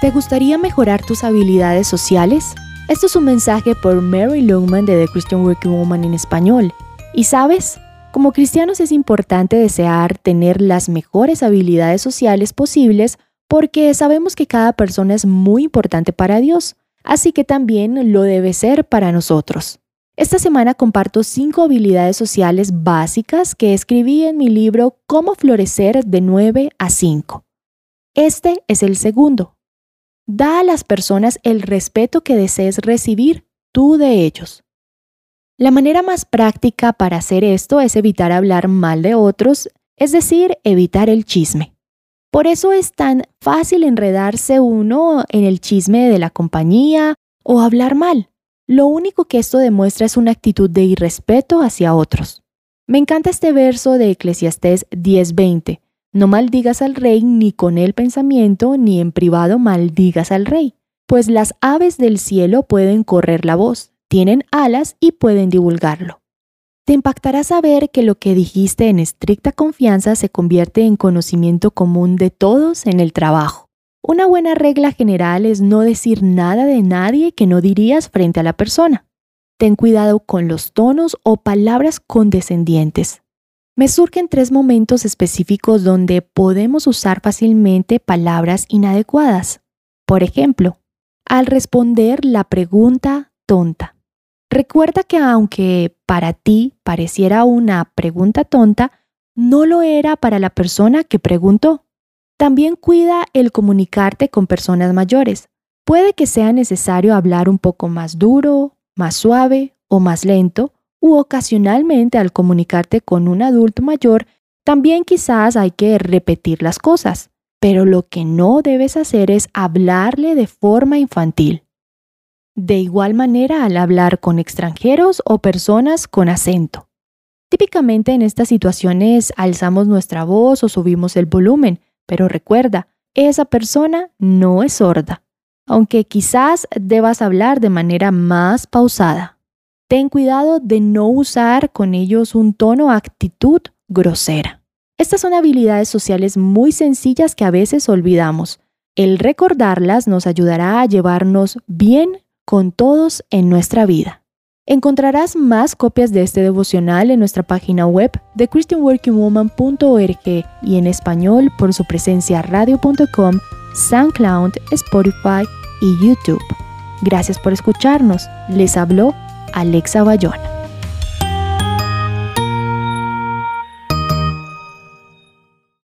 ¿Te gustaría mejorar tus habilidades sociales? Esto es un mensaje por Mary Lungman de The Christian Working Woman en español. Y sabes, como cristianos es importante desear tener las mejores habilidades sociales posibles porque sabemos que cada persona es muy importante para Dios, así que también lo debe ser para nosotros. Esta semana comparto cinco habilidades sociales básicas que escribí en mi libro Cómo florecer de 9 a 5. Este es el segundo. Da a las personas el respeto que desees recibir tú de ellos. La manera más práctica para hacer esto es evitar hablar mal de otros, es decir, evitar el chisme. Por eso es tan fácil enredarse uno en el chisme de la compañía o hablar mal. Lo único que esto demuestra es una actitud de irrespeto hacia otros. Me encanta este verso de Eclesiastés 10:20. No maldigas al rey ni con el pensamiento, ni en privado maldigas al rey, pues las aves del cielo pueden correr la voz, tienen alas y pueden divulgarlo. Te impactará saber que lo que dijiste en estricta confianza se convierte en conocimiento común de todos en el trabajo. Una buena regla general es no decir nada de nadie que no dirías frente a la persona. Ten cuidado con los tonos o palabras condescendientes. Me surgen tres momentos específicos donde podemos usar fácilmente palabras inadecuadas. Por ejemplo, al responder la pregunta tonta. Recuerda que aunque para ti pareciera una pregunta tonta, no lo era para la persona que preguntó. También cuida el comunicarte con personas mayores. Puede que sea necesario hablar un poco más duro, más suave o más lento, u ocasionalmente al comunicarte con un adulto mayor, también quizás hay que repetir las cosas, pero lo que no debes hacer es hablarle de forma infantil. De igual manera al hablar con extranjeros o personas con acento. Típicamente en estas situaciones alzamos nuestra voz o subimos el volumen, pero recuerda, esa persona no es sorda, aunque quizás debas hablar de manera más pausada. Ten cuidado de no usar con ellos un tono o actitud grosera. Estas son habilidades sociales muy sencillas que a veces olvidamos. El recordarlas nos ayudará a llevarnos bien con todos en nuestra vida. Encontrarás más copias de este devocional en nuestra página web de christianworkingwoman.org y en español por su presencia radio.com, SoundCloud, Spotify y YouTube. Gracias por escucharnos. Les habló Alexa Bayona.